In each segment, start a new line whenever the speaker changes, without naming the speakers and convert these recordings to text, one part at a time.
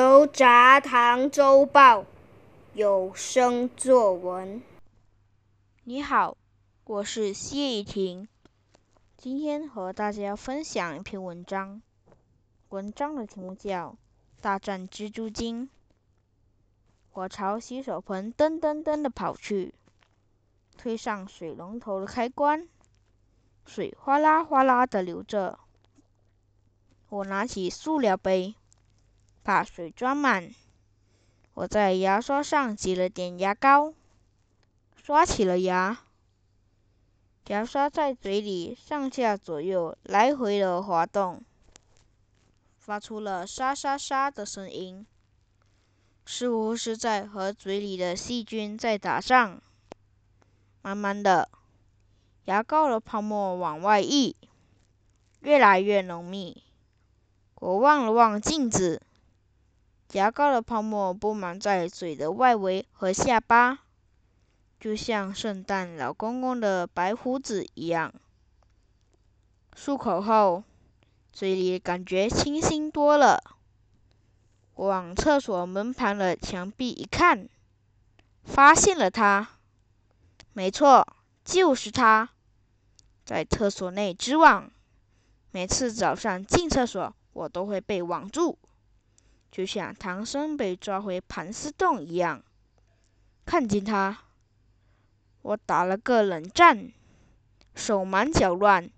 牛轧糖周报有声作文。
你好，我是谢雨婷，今天和大家分享一篇文章。文章的题目叫《大战蜘蛛精》。我朝洗手盆噔噔噔的跑去，推上水龙头的开关，水哗啦哗啦的流着。我拿起塑料杯。把水装满，我在牙刷上挤了点牙膏，刷起了牙。牙刷在嘴里上下左右来回的滑动，发出了沙沙沙的声音，似乎是在和嘴里的细菌在打仗。慢慢的，牙膏的泡沫往外溢，越来越浓密。我望了望镜子。牙膏的泡沫布满在嘴的外围和下巴，就像圣诞老公公的白胡子一样。漱口后，嘴里感觉清新多了。往厕所门旁的墙壁一看，发现了它。没错，就是它，在厕所内织网。每次早上进厕所，我都会被网住。就像唐僧被抓回盘丝洞一样，看见他，我打了个冷战，手忙脚乱。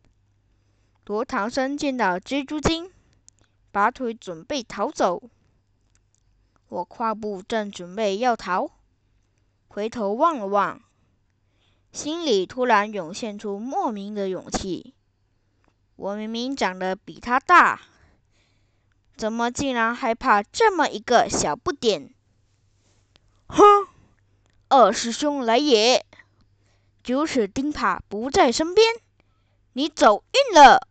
罗唐僧见到蜘蛛精，拔腿准备逃走。我跨步正准备要逃，回头望了望，心里突然涌现出莫名的勇气。我明明长得比他大。怎么竟然害怕这么一个小不点？哼！二师兄来也！九齿钉耙不在身边，你走运了。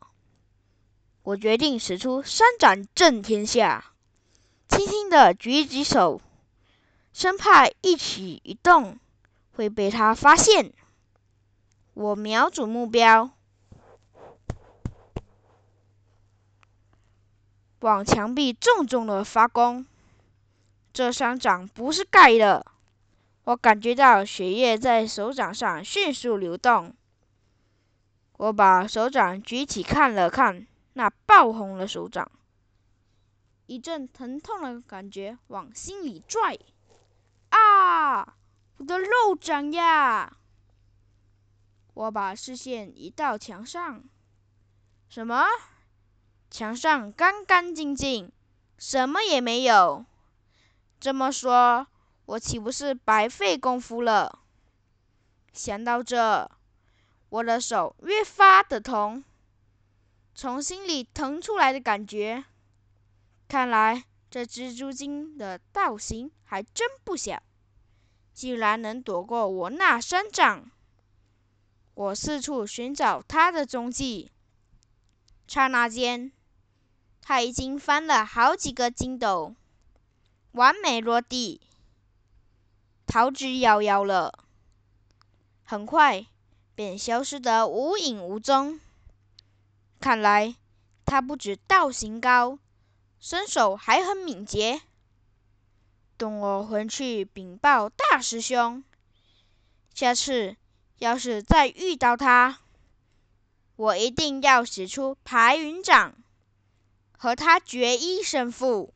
我决定使出三掌震天下，轻轻的举起手，生怕一举一动会被他发现。我瞄准目标。往墙壁重重的发功，这三掌不是盖的。我感觉到血液在手掌上迅速流动。我把手掌举起看了看，那爆红的手掌，一阵疼痛的感觉往心里拽。啊！我的肉掌呀！我把视线移到墙上，什么？墙上干干净净，什么也没有。这么说，我岂不是白费功夫了？想到这，我的手越发的疼，从心里疼出来的感觉。看来这蜘蛛精的道行还真不小，竟然能躲过我那三掌。我四处寻找它的踪迹，刹那间。他已经翻了好几个筋斗，完美落地，逃之夭夭了。很快便消失得无影无踪。看来他不止道行高，身手还很敏捷。等我回去禀报大师兄，下次要是再遇到他，我一定要使出排云掌。和他决一胜负。